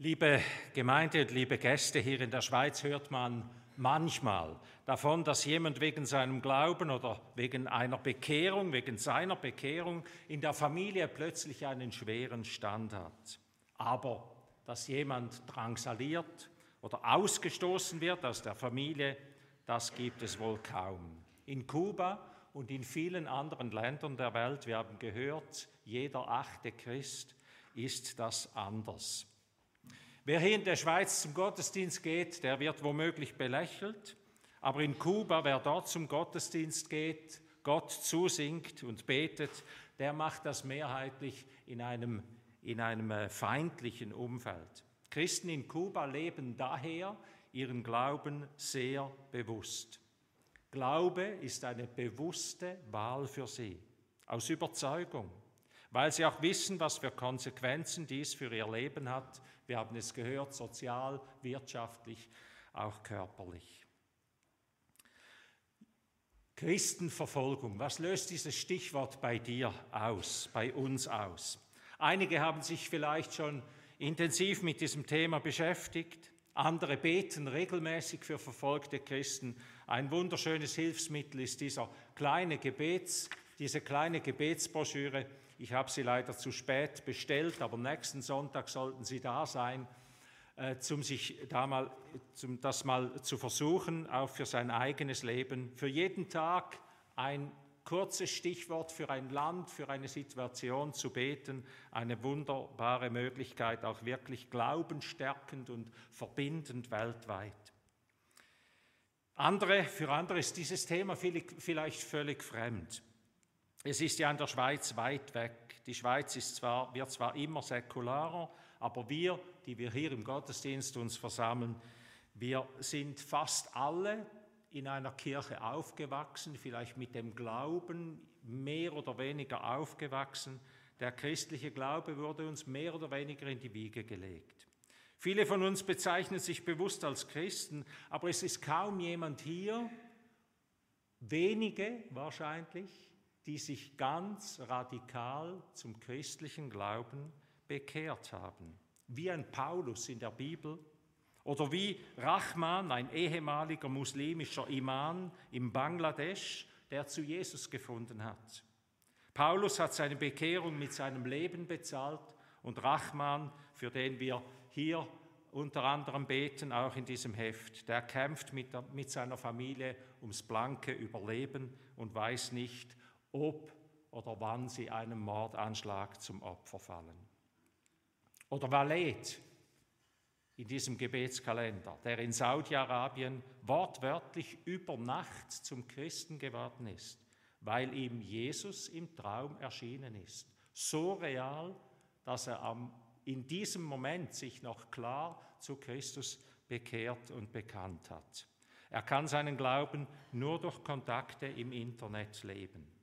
Liebe Gemeinde und liebe Gäste, hier in der Schweiz hört man manchmal davon, dass jemand wegen seinem Glauben oder wegen einer Bekehrung, wegen seiner Bekehrung in der Familie plötzlich einen schweren Stand hat. Aber dass jemand drangsaliert oder ausgestoßen wird aus der Familie, das gibt es wohl kaum. In Kuba und in vielen anderen Ländern der Welt, wir haben gehört, jeder achte Christ ist das anders. Wer hier in der Schweiz zum Gottesdienst geht, der wird womöglich belächelt. Aber in Kuba, wer dort zum Gottesdienst geht, Gott zusingt und betet, der macht das mehrheitlich in einem, in einem äh, feindlichen Umfeld. Christen in Kuba leben daher ihren Glauben sehr bewusst. Glaube ist eine bewusste Wahl für sie, aus Überzeugung, weil sie auch wissen, was für Konsequenzen dies für ihr Leben hat, wir haben es gehört, sozial, wirtschaftlich, auch körperlich. Christenverfolgung, was löst dieses Stichwort bei dir aus, bei uns aus? Einige haben sich vielleicht schon intensiv mit diesem Thema beschäftigt, andere beten regelmäßig für verfolgte Christen. Ein wunderschönes Hilfsmittel ist dieser kleine Gebets, diese kleine Gebetsbroschüre, ich habe sie leider zu spät bestellt, aber nächsten Sonntag sollten sie da sein, äh, um sich da mal, zum, das mal zu versuchen, auch für sein eigenes Leben. Für jeden Tag ein kurzes Stichwort für ein Land, für eine Situation zu beten, eine wunderbare Möglichkeit, auch wirklich glaubensstärkend und verbindend weltweit. Andere, für andere ist dieses Thema vielleicht völlig fremd. Es ist ja in der Schweiz weit weg. Die Schweiz ist zwar, wird zwar immer säkularer, aber wir, die wir hier im Gottesdienst uns versammeln, wir sind fast alle in einer Kirche aufgewachsen, vielleicht mit dem Glauben mehr oder weniger aufgewachsen. Der christliche Glaube wurde uns mehr oder weniger in die Wiege gelegt. Viele von uns bezeichnen sich bewusst als Christen, aber es ist kaum jemand hier, wenige wahrscheinlich, die sich ganz radikal zum christlichen Glauben bekehrt haben. Wie ein Paulus in der Bibel oder wie Rahman, ein ehemaliger muslimischer Imam im Bangladesch, der zu Jesus gefunden hat. Paulus hat seine Bekehrung mit seinem Leben bezahlt und Rahman, für den wir hier unter anderem beten, auch in diesem Heft, der kämpft mit, der, mit seiner Familie ums blanke Überleben und weiß nicht, ob oder wann sie einem Mordanschlag zum Opfer fallen. Oder Valet in diesem Gebetskalender, der in Saudi-Arabien wortwörtlich über Nacht zum Christen geworden ist, weil ihm Jesus im Traum erschienen ist. So real, dass er am, in diesem Moment sich noch klar zu Christus bekehrt und bekannt hat. Er kann seinen Glauben nur durch Kontakte im Internet leben.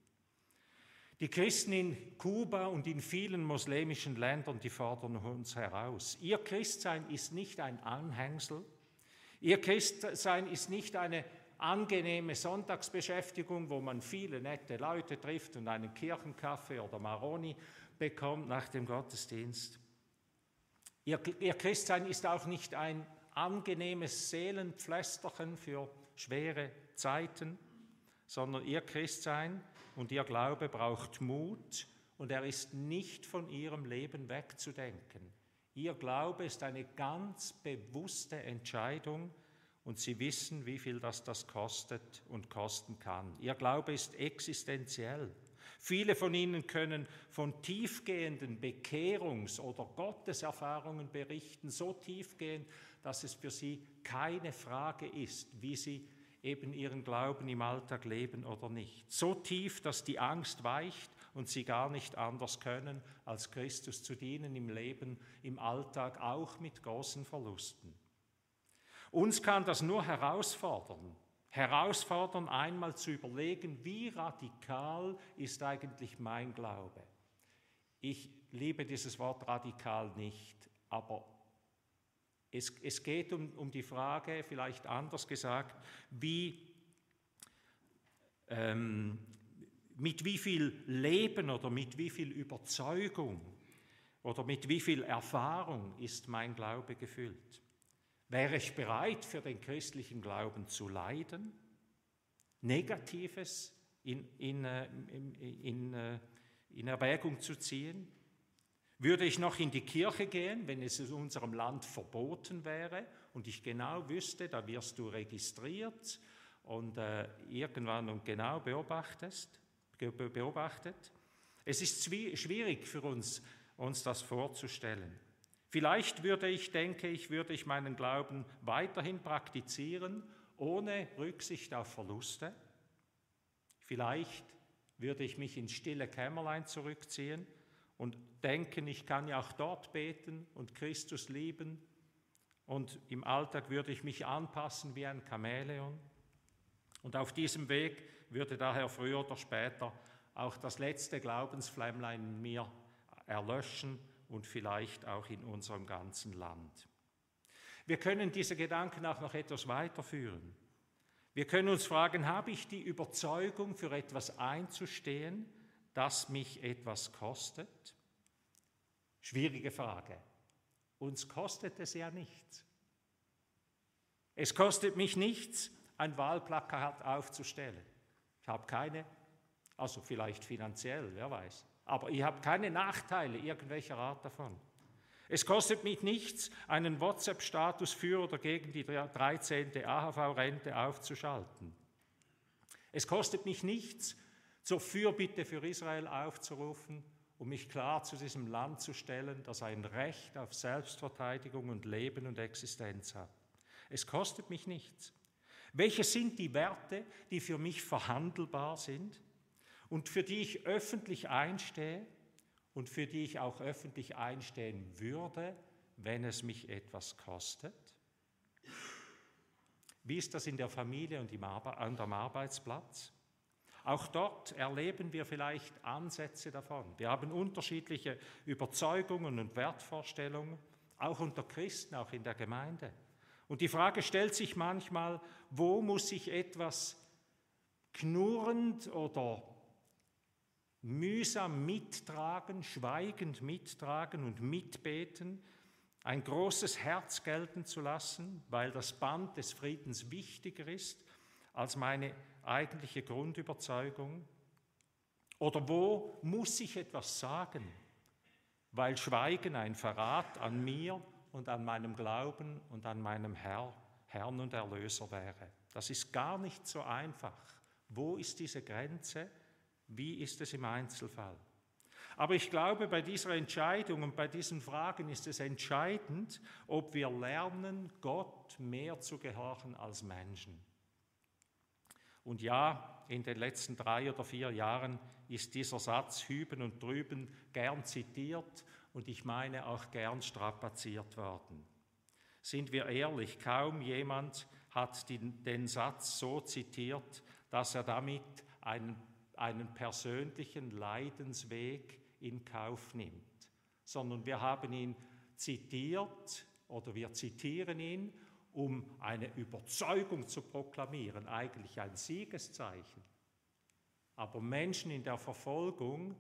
Die Christen in Kuba und in vielen muslimischen Ländern, die fordern uns heraus. Ihr Christsein ist nicht ein Anhängsel. Ihr Christsein ist nicht eine angenehme Sonntagsbeschäftigung, wo man viele nette Leute trifft und einen Kirchenkaffee oder Maroni bekommt nach dem Gottesdienst. Ihr, ihr Christsein ist auch nicht ein angenehmes Seelenpflästerchen für schwere Zeiten, sondern ihr Christsein und ihr Glaube braucht Mut und er ist nicht von ihrem Leben wegzudenken. Ihr Glaube ist eine ganz bewusste Entscheidung und sie wissen, wie viel das das kostet und kosten kann. Ihr Glaube ist existenziell. Viele von ihnen können von tiefgehenden Bekehrungs- oder Gotteserfahrungen berichten, so tiefgehend, dass es für sie keine Frage ist, wie sie eben ihren Glauben im Alltag leben oder nicht. So tief, dass die Angst weicht und sie gar nicht anders können, als Christus zu dienen im Leben, im Alltag, auch mit großen Verlusten. Uns kann das nur herausfordern, herausfordern, einmal zu überlegen, wie radikal ist eigentlich mein Glaube. Ich liebe dieses Wort radikal nicht, aber es, es geht um, um, die Frage, vielleicht anders gesagt, wie, ähm, mit wie viel Leben oder mit wie viel Überzeugung oder mit wie viel Erfahrung ist mein Glaube gefüllt? Wäre ich bereit, für den christlichen Glauben zu leiden? Negatives in, in, äh, in, in, äh, in Erwägung zu ziehen? Würde ich noch in die Kirche gehen, wenn es in unserem Land verboten wäre und ich genau wüsste, da wirst du registriert und äh, irgendwann und genau beobachtest, beobachtet? Es ist schwierig für uns, uns das vorzustellen. Vielleicht würde ich, denke ich, würde ich meinen Glauben weiterhin praktizieren, ohne Rücksicht auf Verluste. Vielleicht würde ich mich ins stille Kämmerlein zurückziehen und denken, ich kann ja auch dort beten und Christus lieben. Und im Alltag würde ich mich anpassen wie ein Chamäleon. Und auf diesem Weg würde daher früher oder später auch das letzte Glaubensflämmlein in mir erlöschen und vielleicht auch in unserem ganzen Land. Wir können diese Gedanken auch noch etwas weiterführen. Wir können uns fragen, habe ich die Überzeugung, für etwas einzustehen, das mich etwas kostet? Schwierige Frage. Uns kostet es ja nichts. Es kostet mich nichts, ein Wahlplakat aufzustellen. Ich habe keine also vielleicht finanziell, wer weiß. Aber ich habe keine Nachteile irgendwelcher Art davon. Es kostet mich nichts, einen WhatsApp-Status für oder gegen die 13. AHV-Rente aufzuschalten. Es kostet mich nichts, zur Fürbitte für Israel aufzurufen, um mich klar zu diesem Land zu stellen, das ein Recht auf Selbstverteidigung und Leben und Existenz hat. Es kostet mich nichts. Welche sind die Werte, die für mich verhandelbar sind? und für die ich öffentlich einstehe und für die ich auch öffentlich einstehen würde, wenn es mich etwas kostet? Wie ist das in der Familie und am Arbeitsplatz? Auch dort erleben wir vielleicht Ansätze davon. Wir haben unterschiedliche Überzeugungen und Wertvorstellungen, auch unter Christen, auch in der Gemeinde. Und die Frage stellt sich manchmal, wo muss ich etwas knurrend oder mühsam mittragen, schweigend mittragen und mitbeten, ein großes Herz gelten zu lassen, weil das Band des Friedens wichtiger ist als meine eigentliche Grundüberzeugung? Oder wo muss ich etwas sagen, weil Schweigen ein Verrat an mir und an meinem Glauben und an meinem Herr, Herrn und Erlöser wäre? Das ist gar nicht so einfach. Wo ist diese Grenze? Wie ist es im Einzelfall? Aber ich glaube, bei dieser Entscheidung und bei diesen Fragen ist es entscheidend, ob wir lernen, Gott mehr zu gehorchen als Menschen. Und ja, in den letzten drei oder vier Jahren ist dieser Satz hüben und drüben gern zitiert und ich meine auch gern strapaziert worden. Sind wir ehrlich, kaum jemand hat den, Satz so zitiert, dass er damit einen einen persönlichen Leidensweg in Kauf nimmt, sondern wir haben ihn zitiert oder wir zitieren ihn, um eine Überzeugung zu proklamieren, eigentlich ein Siegeszeichen. Aber Menschen in der Verfolgung,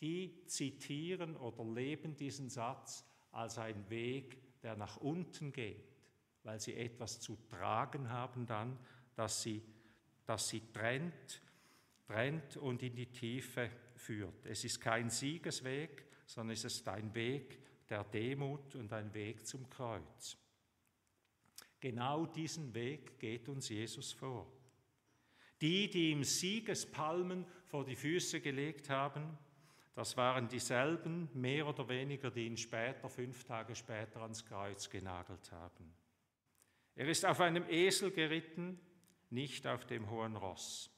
die zitieren oder leben diesen Satz als einen Weg, der nach unten geht, weil sie etwas zu tragen haben dann, das sie, das sie trennt trennt und in die Tiefe führt. Es ist kein Siegesweg, sondern es ist ein Weg der Demut und ein Weg zum Kreuz. Genau diesen Weg geht uns Jesus vor. Die, die ihm Siegespalmen vor die Füße gelegt haben, das waren dieselben, mehr oder weniger, die ihn später, fünf Tage später, ans Kreuz genagelt haben. Er ist auf einem Esel geritten, nicht auf dem hohen Ross.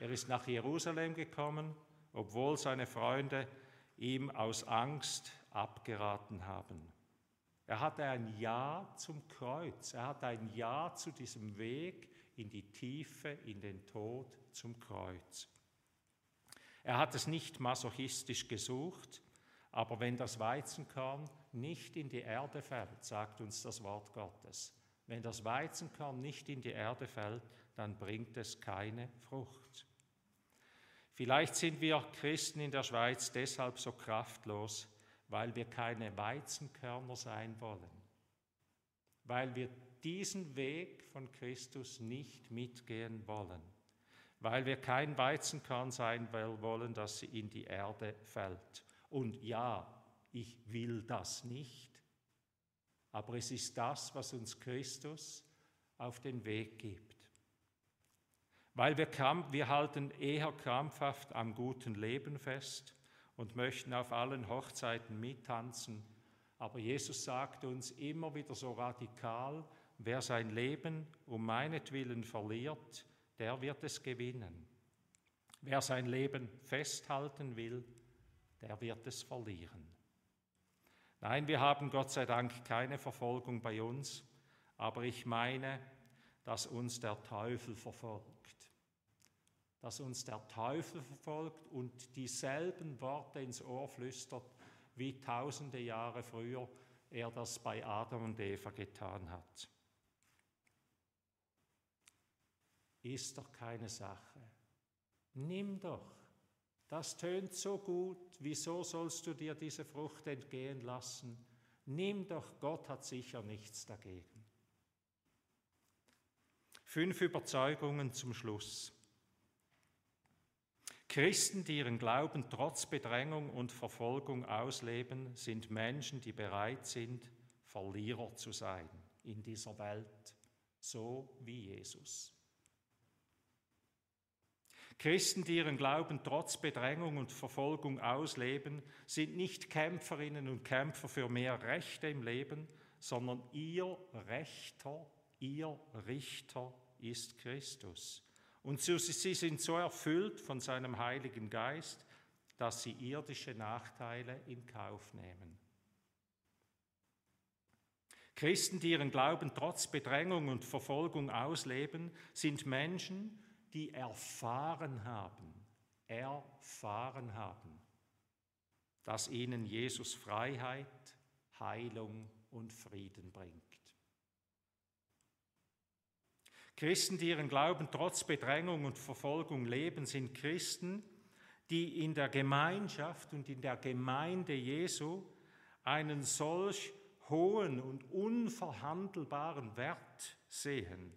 Er ist nach Jerusalem gekommen, obwohl seine Freunde ihm aus Angst abgeraten haben. Er hatte ein Ja zum Kreuz, er hatte ein Ja zu diesem Weg in die Tiefe, in den Tod zum Kreuz. Er hat es nicht masochistisch gesucht, aber wenn das Weizenkorn nicht in die Erde fällt, sagt uns das Wort Gottes, wenn das Weizenkorn nicht in die Erde fällt, dann bringt es keine Frucht. Vielleicht sind wir Christen in der Schweiz deshalb so kraftlos, weil wir keine Weizenkörner sein wollen, weil wir diesen Weg von Christus nicht mitgehen wollen, weil wir kein Weizenkorn sein wollen, das in die Erde fällt. Und ja, ich will das nicht, aber es ist das, was uns Christus auf den Weg gibt. Weil wir, wir halten eher krampfhaft am guten Leben fest und möchten auf allen Hochzeiten mittanzen, aber Jesus sagt uns immer wieder so radikal, wer sein Leben um meinetwillen verliert, der wird es gewinnen. Wer sein Leben festhalten will, der wird es verlieren. Nein, wir haben Gott sei Dank keine Verfolgung bei uns, aber ich meine, dass uns der Teufel verfolgt. Dass uns der Teufel verfolgt und dieselben Worte ins Ohr flüstert, wie tausende Jahre früher er das bei Adam und Eva getan hat. Ist doch keine Sache. Nimm doch. Das tönt so gut. Wieso sollst du dir diese Frucht entgehen lassen? Nimm doch, Gott hat sicher nichts dagegen. Fünf Überzeugungen zum Schluss. Christen, die ihren Glauben trotz Bedrängung und Verfolgung ausleben, sind Menschen, die bereit sind, Verlierer zu sein in dieser Welt, so wie Jesus. Christen, die ihren Glauben trotz Bedrängung und Verfolgung ausleben, sind nicht Kämpferinnen und Kämpfer für mehr Rechte im Leben, sondern ihr Rechter, ihr Richter ist Christus. Und sie sind so erfüllt von seinem Heiligen Geist, dass sie irdische Nachteile in Kauf nehmen. Christen, die ihren Glauben trotz Bedrängung und Verfolgung ausleben, sind Menschen, die erfahren haben, erfahren haben, dass ihnen Jesus Freiheit, Heilung und Frieden bringt. Christen, die ihren Glauben trotz Bedrängung und Verfolgung leben, sind Christen, die in der Gemeinschaft und in der Gemeinde Jesu einen solch hohen und unverhandelbaren Wert sehen,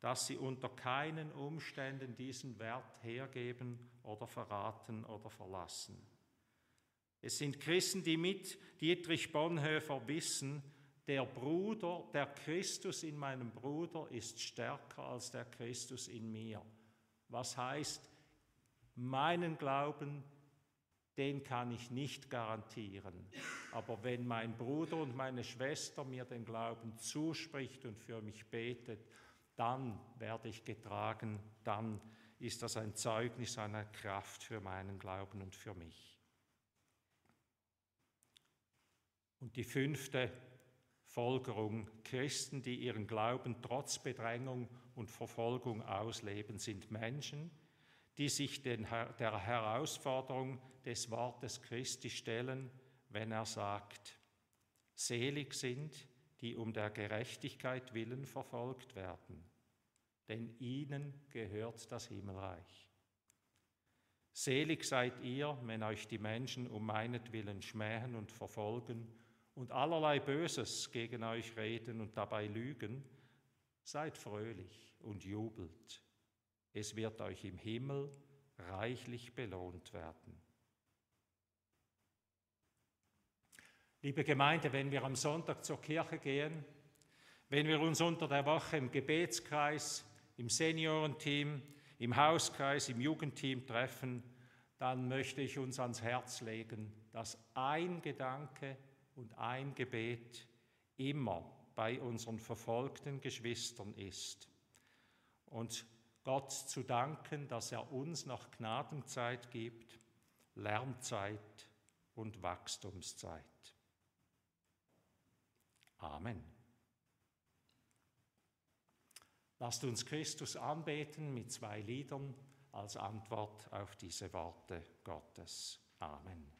dass sie unter keinen Umständen diesen Wert hergeben oder verraten oder verlassen. Es sind Christen, die mit Dietrich Bonhoeffer wissen, der Bruder, der Christus in meinem Bruder ist stärker als der Christus in mir. Was heißt, meinen Glauben, den kann ich nicht garantieren. Aber wenn mein Bruder und meine Schwester mir den Glauben zuspricht und für mich betet, dann werde ich getragen, dann ist das ein Zeugnis einer Kraft für meinen Glauben und für mich. Und die fünfte Folgerung, Christen, die ihren Glauben trotz Bedrängung und Verfolgung ausleben, sind Menschen, die sich den, der Herausforderung des Wortes Christi stellen, wenn er sagt, selig sind, die um der Gerechtigkeit willen verfolgt werden, denn ihnen gehört das Himmelreich. Selig seid ihr, wenn euch die Menschen um meinetwillen schmähen und verfolgen und allerlei Böses gegen euch reden und dabei lügen, seid fröhlich und jubelt. Es wird euch im Himmel reichlich belohnt werden. Liebe Gemeinde, wenn wir am Sonntag zur Kirche gehen, wenn wir uns unter der Woche im Gebetskreis, im Seniorenteam, im Hauskreis, im Jugendteam treffen, dann möchte ich uns ans Herz legen, dass ein Gedanke und ein Gebet immer bei unseren verfolgten Geschwistern ist. Und Gott zu danken, dass er uns noch Gnadenzeit gibt, Lernzeit und Wachstumszeit. Amen. Lasst uns Christus anbeten mit zwei Liedern als Antwort auf diese Worte Gottes. Amen.